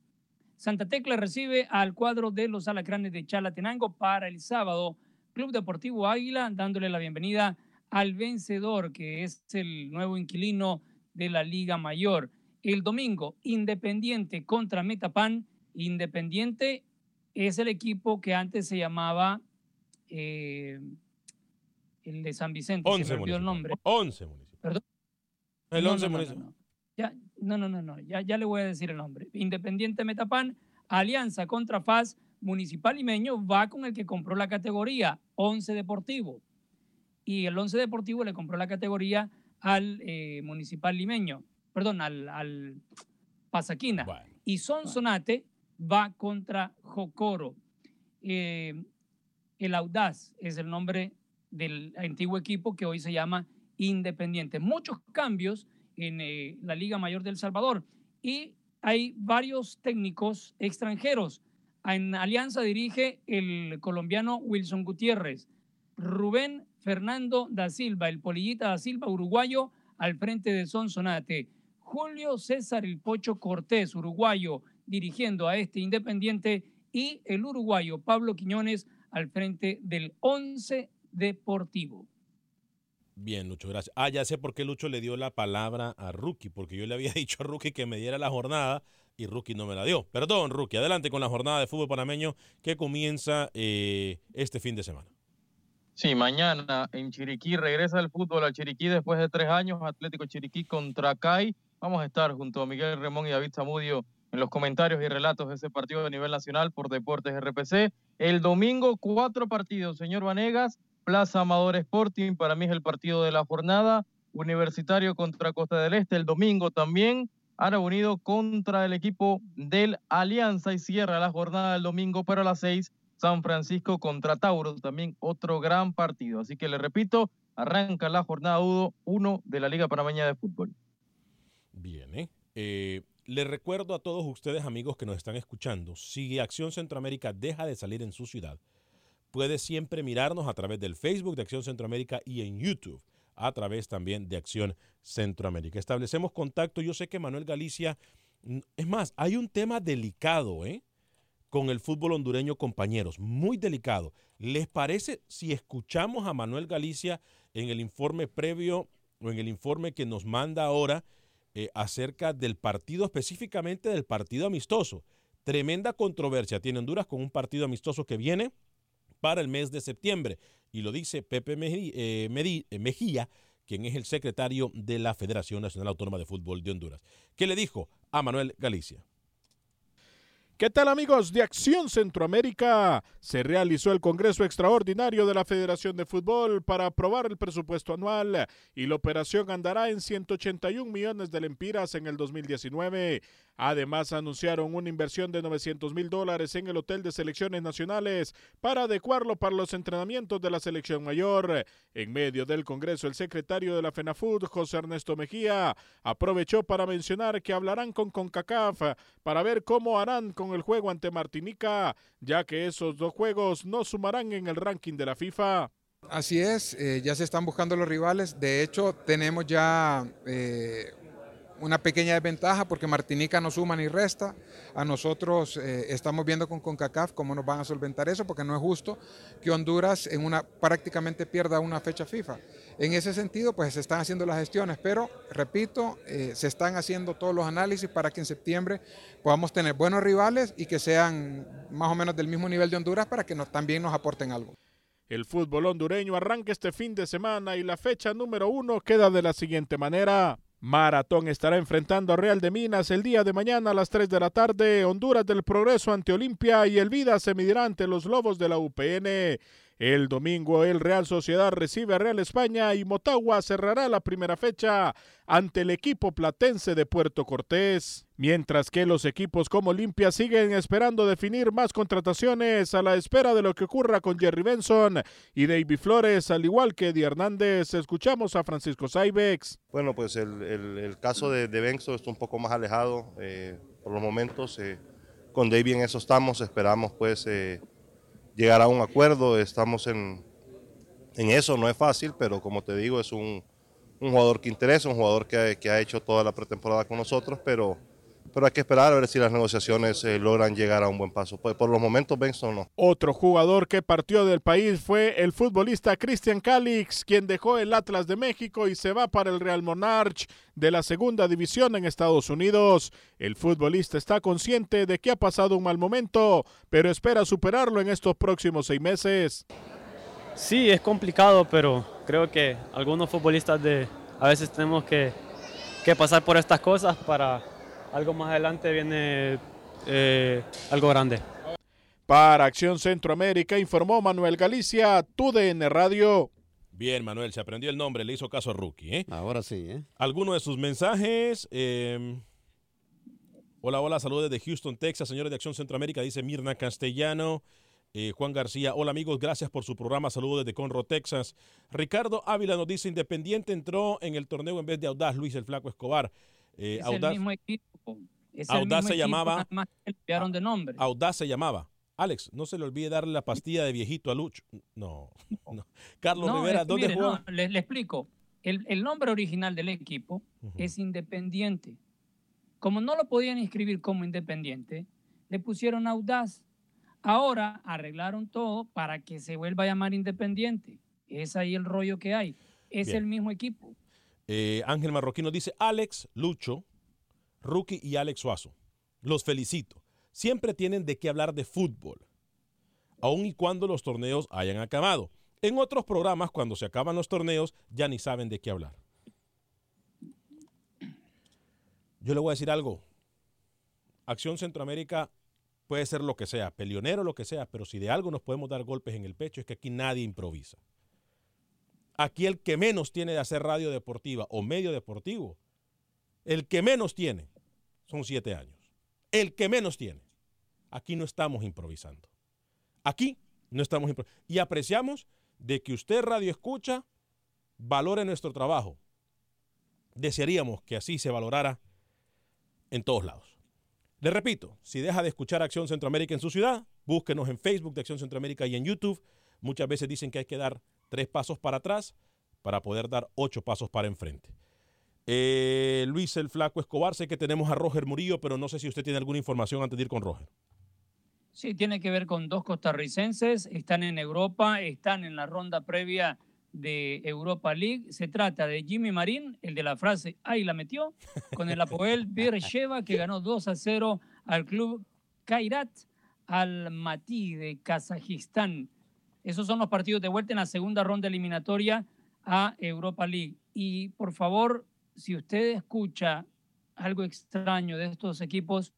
Santa Tecla recibe al cuadro de los Alacranes de Chalatenango para el sábado. Club Deportivo Águila dándole la bienvenida al vencedor, que es el nuevo inquilino de la Liga Mayor. El domingo, Independiente contra Metapan. Independiente es el equipo que antes se llamaba eh, el de San Vicente. se 11 me olvidó el nombre. 11 municipios. Perdón. El No, 11 no, no, municipio. no, no. Ya, no, no, no, no. Ya, ya le voy a decir el nombre. Independiente Metapan, Alianza contra FAS, Municipal Limeño va con el que compró la categoría, 11 Deportivo. Y el 11 Deportivo le compró la categoría al eh, Municipal Limeño, perdón, al, al Pasaquina. Y Sonsonate va contra Jocoro. Eh, el Audaz es el nombre del antiguo equipo que hoy se llama Independiente. Muchos cambios en eh, la Liga Mayor del Salvador y hay varios técnicos extranjeros. En Alianza dirige el colombiano Wilson Gutiérrez. Rubén Fernando da Silva, el polillita da Silva, uruguayo, al frente de Sonsonate. Julio César El Pocho Cortés, uruguayo, dirigiendo a este Independiente. Y el uruguayo Pablo Quiñones al frente del Once Deportivo. Bien, Lucho, gracias. Ah, ya sé por qué Lucho le dio la palabra a Rookie, porque yo le había dicho a Rookie que me diera la jornada y Rookie no me la dio. Perdón, Rookie, adelante con la jornada de fútbol panameño que comienza eh, este fin de semana. Sí, mañana en Chiriquí regresa el fútbol a Chiriquí después de tres años. Atlético Chiriquí contra CAI. Vamos a estar junto a Miguel Remón y David Zamudio en los comentarios y relatos de ese partido a nivel nacional por Deportes RPC. El domingo, cuatro partidos, señor Vanegas. Plaza Amador Sporting, para mí es el partido de la jornada. Universitario contra Costa del Este, el domingo también. Ara Unido contra el equipo del Alianza y cierra la jornada del domingo para las seis. San Francisco contra Tauro, también otro gran partido. Así que le repito, arranca la jornada 1 de la Liga Panameña de Fútbol. Bien. ¿eh? Le recuerdo a todos ustedes, amigos que nos están escuchando, si Acción Centroamérica deja de salir en su ciudad, puede siempre mirarnos a través del Facebook de Acción Centroamérica y en YouTube a través también de Acción Centroamérica. Establecemos contacto. Yo sé que Manuel Galicia, es más, hay un tema delicado, ¿eh? con el fútbol hondureño, compañeros, muy delicado. ¿Les parece si escuchamos a Manuel Galicia en el informe previo o en el informe que nos manda ahora eh, acerca del partido, específicamente del partido amistoso? Tremenda controversia tiene Honduras con un partido amistoso que viene para el mes de septiembre. Y lo dice Pepe eh, eh, Mejía, quien es el secretario de la Federación Nacional Autónoma de Fútbol de Honduras. ¿Qué le dijo a Manuel Galicia? ¿Qué tal amigos de Acción Centroamérica? Se realizó el Congreso Extraordinario de la Federación de Fútbol para aprobar el presupuesto anual y la operación andará en 181 millones de lempiras en el 2019. Además, anunciaron una inversión de 900 mil dólares en el Hotel de Selecciones Nacionales para adecuarlo para los entrenamientos de la selección mayor. En medio del Congreso, el secretario de la FENAFUD, José Ernesto Mejía, aprovechó para mencionar que hablarán con CONCACAF para ver cómo harán con el juego ante Martinica, ya que esos dos juegos no sumarán en el ranking de la FIFA. Así es, eh, ya se están buscando los rivales. De hecho, tenemos ya eh, una pequeña desventaja porque Martinica no suma ni resta. A nosotros eh, estamos viendo con CONCACAF cómo nos van a solventar eso porque no es justo que Honduras en una prácticamente pierda una fecha FIFA. En ese sentido, pues se están haciendo las gestiones, pero repito, eh, se están haciendo todos los análisis para que en septiembre podamos tener buenos rivales y que sean más o menos del mismo nivel de Honduras para que también nos aporten algo. El fútbol hondureño arranca este fin de semana y la fecha número uno queda de la siguiente manera. Maratón estará enfrentando a Real de Minas el día de mañana a las 3 de la tarde. Honduras del Progreso ante Olimpia y el Vida se medirá ante los Lobos de la UPN. El domingo el Real Sociedad recibe a Real España y Motagua cerrará la primera fecha ante el equipo platense de Puerto Cortés. Mientras que los equipos como Olimpia siguen esperando definir más contrataciones a la espera de lo que ocurra con Jerry Benson y David Flores, al igual que Eddie Hernández. Escuchamos a Francisco Saibex. Bueno, pues el, caso de, Benson está un poco más alejado eh, por los momentos. Eh, con David en eso estamos, esperamos pues... Eh, llegar a un acuerdo. Estamos en, en eso, no es fácil, pero como te digo, es un, un jugador que interesa, un jugador que, que, ha hecho toda la pretemporada con nosotros, pero, pero hay que esperar a ver si las negociaciones eh, logran llegar a un buen paso. Por, por los momentos, Benson no. Otro jugador que partió del país fue el futbolista Cristian Calix, quien dejó el Atlas de México y se va para el Real Monarch de la segunda división en Estados Unidos. El futbolista está consciente de que ha pasado un mal momento, pero espera superarlo en estos próximos seis meses. Sí, es complicado, pero creo que algunos futbolistas de a veces tenemos que, que pasar por estas cosas para algo más adelante viene eh, algo grande. Para Acción Centroamérica informó Manuel Galicia, TUDN Radio. Bien, Manuel, se aprendió el nombre, le hizo caso a Rookie. ¿eh? Ahora sí. ¿eh? ¿Alguno de sus mensajes? Em, hola, hola, saludos desde Houston, Texas, señores de Acción Centroamérica, dice Mirna Castellano. Eh, Juan García, hola amigos, gracias por su programa, saludos desde Conroe, Texas. Ricardo Ávila nos dice, Independiente entró en el torneo en vez de Audaz, Luis el Flaco Escobar. Eh, es el mismo equipo. Audaz se llamaba. de nombre. Audaz se llamaba. Alex, no se le olvide darle la pastilla de viejito a Lucho. No, no. Carlos No, Rivera, ¿dónde mire, no, le, le explico. El, el nombre original del equipo es Independiente. Como no lo podían inscribir como Independiente, le pusieron Audaz. Ahora arreglaron todo para que se vuelva a llamar Independiente. Es ahí el rollo que hay. Es Bien. el mismo equipo. Eh, Ángel Marroquino dice, Alex, Lucho, Rookie y Alex Suazo. Los felicito. Siempre tienen de qué hablar de fútbol, aun y cuando los torneos hayan acabado. En otros programas, cuando se acaban los torneos, ya ni saben de qué hablar. Yo le voy a decir algo. Acción Centroamérica puede ser lo que sea, peleonero, lo que sea, pero si de algo nos podemos dar golpes en el pecho es que aquí nadie improvisa. Aquí el que menos tiene de hacer radio deportiva o medio deportivo, el que menos tiene son siete años. El que menos tiene. Aquí no estamos improvisando. Aquí no estamos improvisando. Y apreciamos de que usted radio escucha, valore nuestro trabajo. Desearíamos que así se valorara en todos lados. Le repito, si deja de escuchar Acción Centroamérica en su ciudad, búsquenos en Facebook de Acción Centroamérica y en YouTube. Muchas veces dicen que hay que dar tres pasos para atrás para poder dar ocho pasos para enfrente. Eh, Luis el Flaco Escobar, sé que tenemos a Roger Murillo, pero no sé si usted tiene alguna información antes de ir con Roger. Sí, tiene que ver con dos costarricenses, están en Europa, están en la ronda previa de Europa League. Se trata de Jimmy Marín, el de la frase ¡ay, la metió! Con el Apoel Beersheva, que ganó 2 a 0 al club Kairat Almaty de Kazajistán. Esos son los partidos de vuelta en la segunda ronda eliminatoria a Europa League. Y por favor, si usted escucha algo extraño de estos equipos,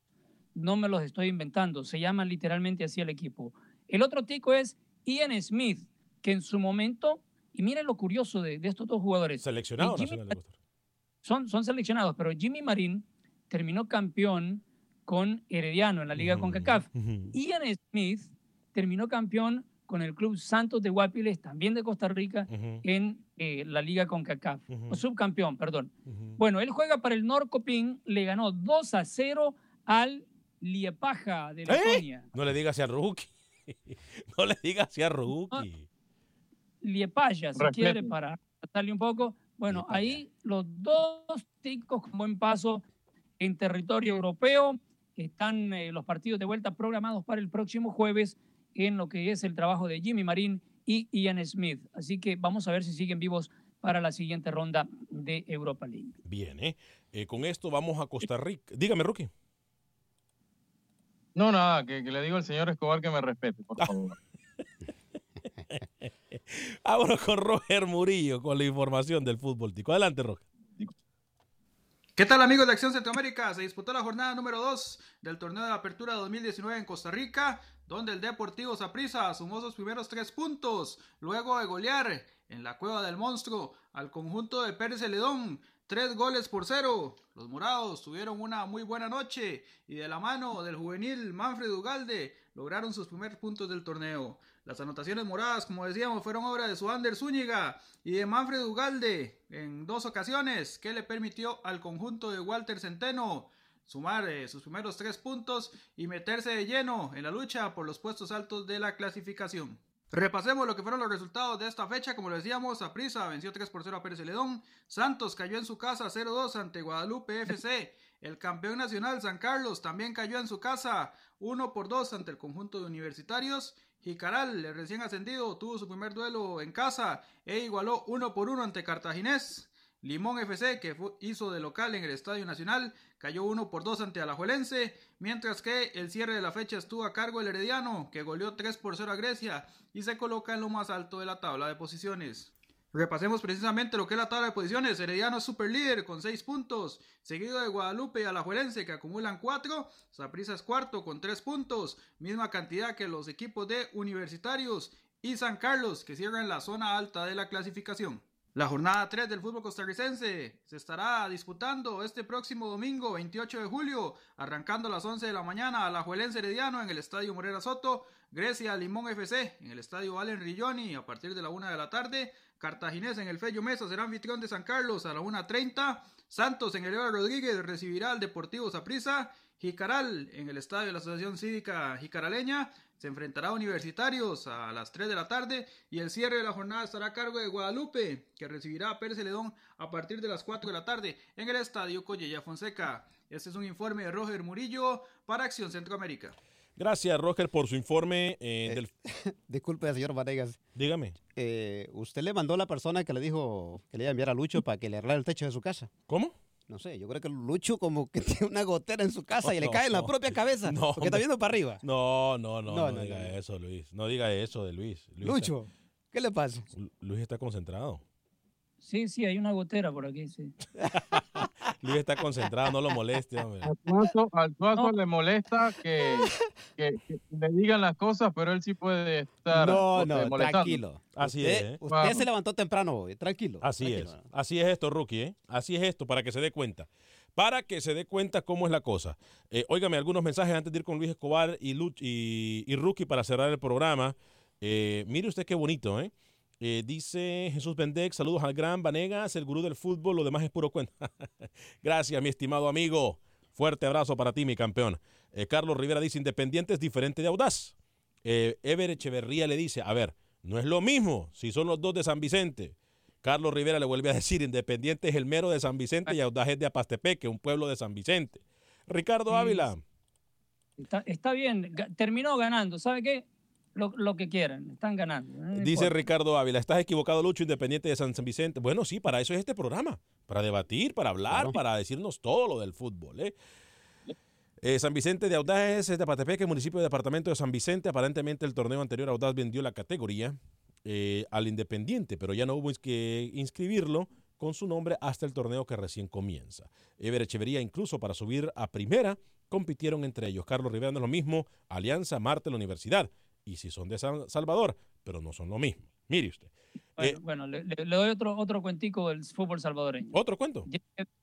no me los estoy inventando, se llama literalmente así el equipo. El otro tico es Ian Smith, que en su momento, y miren lo curioso de, de estos dos jugadores. Seleccionado Y Jimmy nacional de Costa Rica. son, son seleccionados, pero Jimmy Marín terminó campeón con Herediano en la Liga CONCACAF. Ian Smith terminó campeón con el Club Santos de Guapiles, también de Costa Rica, en eh, la Liga CONCACAF. O subcampeón, perdón. Bueno, él juega para el Norcoping, le ganó 2 a 0 al Liepaja de ¿Eh? Letonia. No le diga hacia Rookie. no le diga hacia Rookie. Liepaya, si Respeto. quiere, para tratarle un poco. Bueno, ahí los dos ticos con buen paso en territorio europeo. Están eh, los partidos de vuelta programados para el próximo jueves en lo que es el trabajo de Jimmy Marín y Ian Smith. Así que vamos a ver si siguen vivos para la siguiente ronda de Europa League. Bien, ¿eh? Eh, Con esto vamos a Costa Rica. Dígame, Rookie. No, nada, que, que le digo al señor Escobar que me respete, por Ah. favor. Vámonos con Roger Murillo con la información del fútbol tico. Adelante, Roger. ¿Qué tal amigos de Acción Centroamérica? Se disputó la jornada número 2 del torneo de apertura 2019 en Costa Rica, donde el Deportivo Saprissa sumó sus primeros tres puntos, luego de golear en la cueva del monstruo al conjunto de Pérez Celedón, tres goles por cero. Los morados tuvieron una muy buena noche y de la mano del juvenil Manfred Ugalde lograron sus primeros puntos del torneo. Las anotaciones moradas, como decíamos, fueron obra de Suander Zúñiga y de Manfred Ugalde en dos ocasiones, que le permitió al conjunto de Walter Centeno sumar eh, sus primeros tres puntos y meterse de lleno en la lucha por los puestos altos de la clasificación. Repasemos lo que fueron los resultados de esta fecha. Como lo decíamos, Aprisa venció 3 por 0 a Pérez Celedón. Santos cayó en su casa 0-2 ante Guadalupe FC. El campeón nacional San Carlos también cayó en su casa 1 por 2 ante el conjunto de universitarios. Jicaral, recién ascendido, tuvo su primer duelo en casa e igualó 1 por 1 ante Cartaginés. Limón FC, que hizo de local en el Estadio Nacional, cayó 1 por 2 ante Alajuelense, mientras que el cierre de la fecha estuvo a cargo del Herediano, que goleó 3 por 0 a Grecia y se coloca en lo más alto de la tabla de posiciones. Repasemos precisamente lo que es la tabla de posiciones. Herediano es super líder con 6 puntos, seguido de Guadalupe y Alajuelense que acumulan 4. Saprissa es cuarto con 3 puntos, misma cantidad que los equipos de Universitarios y San Carlos que cierran la zona alta de la clasificación. La jornada 3 del fútbol costarricense se estará disputando este próximo domingo 28 de julio, arrancando a las 11 de la mañana a la Juelense Herediano en el Estadio Morera Soto, Grecia Limón FC en el Estadio Allen Rilloni a partir de la 1 de la tarde, Cartaginés en el Fello Mesa será anfitrión de San Carlos a la 1.30, Santos en el Eva Rodríguez recibirá al Deportivo Saprissa Jicaral en el estadio de la Asociación Cívica Jicaraleña. Se enfrentará a Universitarios a las 3 de la tarde y el cierre de la jornada estará a cargo de Guadalupe, que recibirá a Pérez Celedón a partir de las 4 de la tarde en el estadio Collella Fonseca. Este es un informe de Roger Murillo para Acción Centroamérica. Gracias, Roger, por su informe. eh, del... Disculpe, señor Vanegas. Dígame. Eh, ¿Usted le mandó a la persona que le dijo que le iba a enviar a Lucho para que le arreglara el techo de su casa? ¿Cómo? No sé, yo creo que Lucho como que tiene una gotera en su casa y le No, cae en la no. propia cabeza. No, porque está viendo para arriba. No, no, no, No, no, no, diga eso, Luis. No diga eso de Luis. Luis Lucho, ¿qué le pasa? Luis está concentrado. Sí, sí, hay una gotera por aquí, sí. Luis está concentrado, no lo moleste, hombre. Al Tuazo, al Tuazo le molesta que, que- que le digan las cosas, pero él sí puede estar No, no, tranquilo. Así usted, es. ¿eh? Usted se levantó temprano hoy, tranquilo. Así tranquilo. es. Así es esto, Rookie, ¿eh? Así es esto, para que se dé cuenta. Para que se dé cuenta cómo es la cosa. Eh, óigame, algunos mensajes antes de ir con Luis Escobar y, Luch- y, y Rookie para cerrar el programa. Eh, mire usted qué bonito, ¿eh? Eh, dice Jesús Bendec, saludos al gran Vanegas, el gurú del fútbol, lo demás es puro cuento. Gracias, mi estimado amigo. Fuerte abrazo para ti, mi campeón. Eh, Carlos Rivera dice, Independiente es diferente de Audaz. Eh, Ever Echeverría le dice, a ver, no es lo mismo si son los dos de San Vicente. Carlos Rivera le vuelve a decir, Independiente es el mero de San Vicente y Audaz es de Apastepeque, un pueblo de San Vicente. Ricardo Ávila, Está, está bien, terminó ganando. ¿Sabe qué? Lo, lo que quieran, están ganando. no dice importa. Ricardo Ávila, estás equivocado, Lucho, Independiente de San Vicente. Bueno, sí, para eso es este programa, para debatir, para hablar, para decirnos todo lo del fútbol. ¿eh? Eh, San Vicente de Audaz es de Apatepeque, municipio de departamento de San Vicente. Aparentemente el torneo anterior Audaz vendió la categoría eh, al Independiente, pero ya no hubo que inscribirlo con su nombre hasta el torneo que recién comienza. Ever Echeverría, incluso para subir a primera, compitieron entre ellos. Carlos Rivera no es lo mismo, Alianza, Marte, la Universidad. Y si son de San Salvador, pero no son lo mismo. Mire usted. Bueno, bueno, le, doy otro, otro cuentico del fútbol salvadoreño. ¿Otro cuento?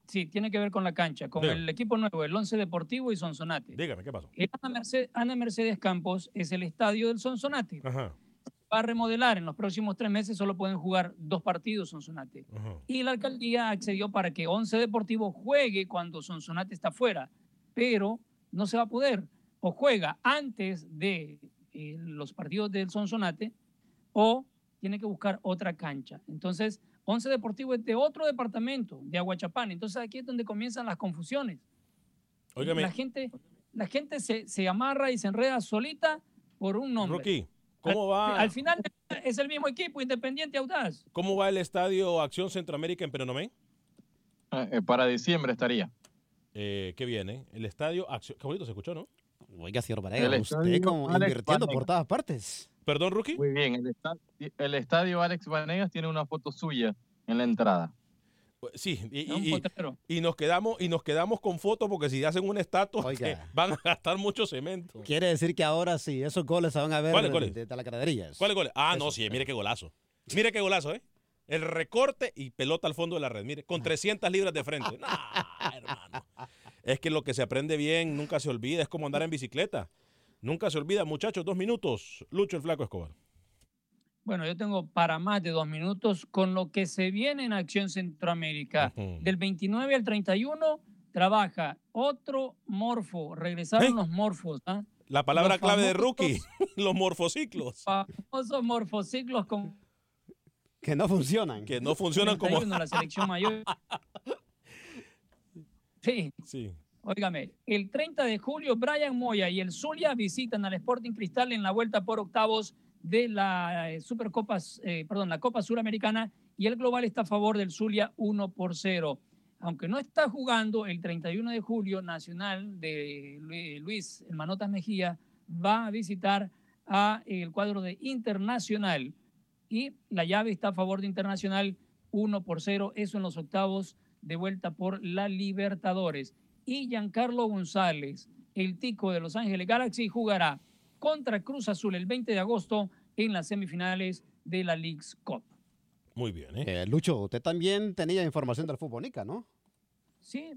Sí, tiene que ver con la cancha, con Dígame. el equipo nuevo, el Once Deportivo y Sonsonate. Dígame, ¿qué pasó? El Ana Mercedes, Ana Mercedes Campos es el estadio del Sonsonate. Ajá. Va a remodelar en los próximos tres meses, solo pueden jugar dos partidos Sonsonate. Ajá. Y la alcaldía accedió para que Once Deportivo juegue cuando Sonsonate está fuera, pero no se va a poder. O juega antes de eh, los partidos del Sonsonate o tiene que buscar otra cancha. Entonces, Once Deportivo es de otro departamento, de Aguachapán. Entonces, aquí es donde comienzan las confusiones. Óigame. La gente, la gente se, se amarra y se enreda solita por un nombre. Rocky, ¿cómo Al- va? Al final es el mismo equipo, Independiente Audaz. ¿Cómo va el estadio Acción Centroamérica en Penonomé? Eh, para diciembre estaría. Eh, ¿Qué viene? El estadio Acción. Qué bonito se escuchó, ¿no? Oiga, señor El Varela, usted estadio como Alex invirtiendo por todas partes. ¿Perdón, Rookie? Muy bien, el, esta- el estadio Alex Vanegas tiene una foto suya en la entrada. Sí, y, un y- y- potrero. y nos quedamos y nos quedamos con fotos porque si hacen una estatua Oiga. van a gastar mucho cemento. Quiere decir que ahora sí, esos goles se van a ver ¿Cuáles de- goles? de, de las graderías. ¿Cuál es gol? Ah, no, sí, mire qué golazo. Mire qué golazo, ¿eh? El recorte y pelota al fondo de la red. Mire, con 300 libras de frente. Nah, hermano. Es que lo que se aprende bien nunca se olvida. Es como andar en bicicleta. Nunca se olvida. Muchachos, dos minutos. Lucho el Flaco Escobar. Bueno, yo tengo para más de dos minutos con lo que se viene en Acción Centroamérica. Del 29 al 31 trabaja otro morfo. Regresaron ¿Eh? los morfos. ¿ah? La palabra Los clave de Rookie. Los morfociclos. Famosos morfociclos con Que no funcionan. Que no funcionan como... 31 la selección mayor. Sí. Sí. Óigame, el 30 de julio, Brian Moya y el Zulia visitan al Sporting Cristal en la vuelta por octavos de la eh, Supercopa, eh, perdón, la Copa Suramericana y el global está a favor del Zulia 1 por 0. Aunque no está jugando, el 31 de julio, Nacional de Lu- Luis Manotas Mejía va a visitar a el cuadro de Internacional y la llave está a favor de Internacional 1 por 0, eso en los octavos de vuelta por la Libertadores. Y Giancarlo González, el tico de Los Ángeles Galaxy, jugará contra Cruz Azul el 20 de agosto en las semifinales de la League's Cup. Muy bien, ¿eh? Eh, Lucho, usted también tenía información del fútbol Nica, ¿no? Sí,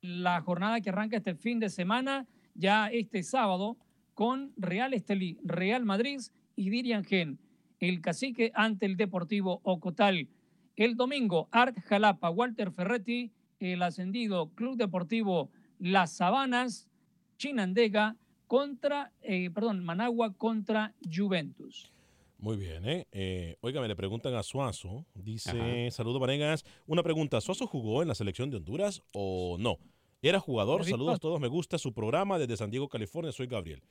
la jornada que arranca este fin de semana, ya este sábado, con Real Estelí, Real Madrid y Dirian Gen, el cacique ante el Deportivo Ocotal. El domingo, Art Jalapa, Walter Ferretti, el ascendido Club Deportivo Las Sabanas, Chinandega contra, eh, perdón, Managua contra Juventus. Muy bien, ¿eh? eh le preguntan a Suazo. Dice, saludos Vanegas. Una pregunta, ¿Suazo jugó en la selección de Honduras o no? Era jugador, saludos a todos, me gusta su programa desde San Diego, California, soy Gabriel.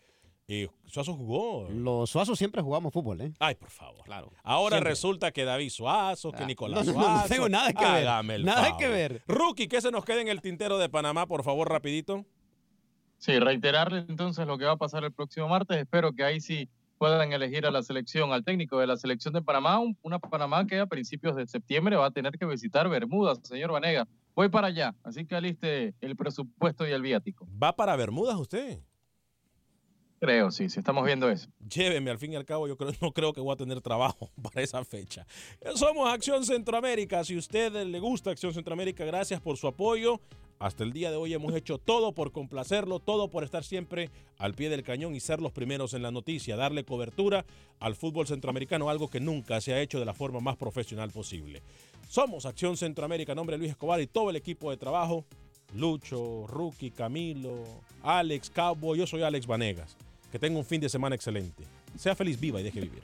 Eh, Suazo jugó. Los Suazos siempre jugamos fútbol, ¿eh? Ay, por favor. Claro. Ahora resulta que David Suazo, que Ah, Nicolás no, no, Suazo. no tengo nada que ver. Hágame el Nada favor. que ver. Rookie, ¿qué se nos queda en el tintero de Panamá, por favor, rapidito? Sí, reiterarle entonces lo que va a pasar el próximo martes. Espero que ahí sí puedan elegir a la selección, al técnico de la selección de Panamá, un- una Panamá que a principios de septiembre va a tener que visitar Bermudas, señor Vanega. Voy para allá, así que aliste el presupuesto y el viático. ¿Va para Bermudas usted? Creo, sí, sí, estamos viendo eso. Lléveme, al fin y al cabo, yo creo, no creo que voy a tener trabajo para esa fecha. Somos Acción Centroamérica. Si a usted le gusta Acción Centroamérica, gracias por su apoyo. Hasta el día de hoy hemos hecho todo por complacerlo, todo por estar siempre al pie del cañón y ser los primeros en la noticia, darle cobertura al fútbol centroamericano, algo que nunca se ha hecho de la forma más profesional posible. Somos Acción Centroamérica, nombre de Luis Escobar y todo el equipo de trabajo. Lucho, Rookie, Camilo, Alex, Cabo, yo soy Alex Vanegas. Que tenga un fin de semana excelente. Sea feliz, viva y deje vivir.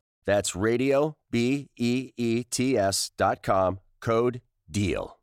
That's radio, B E E T S dot com, code DEAL.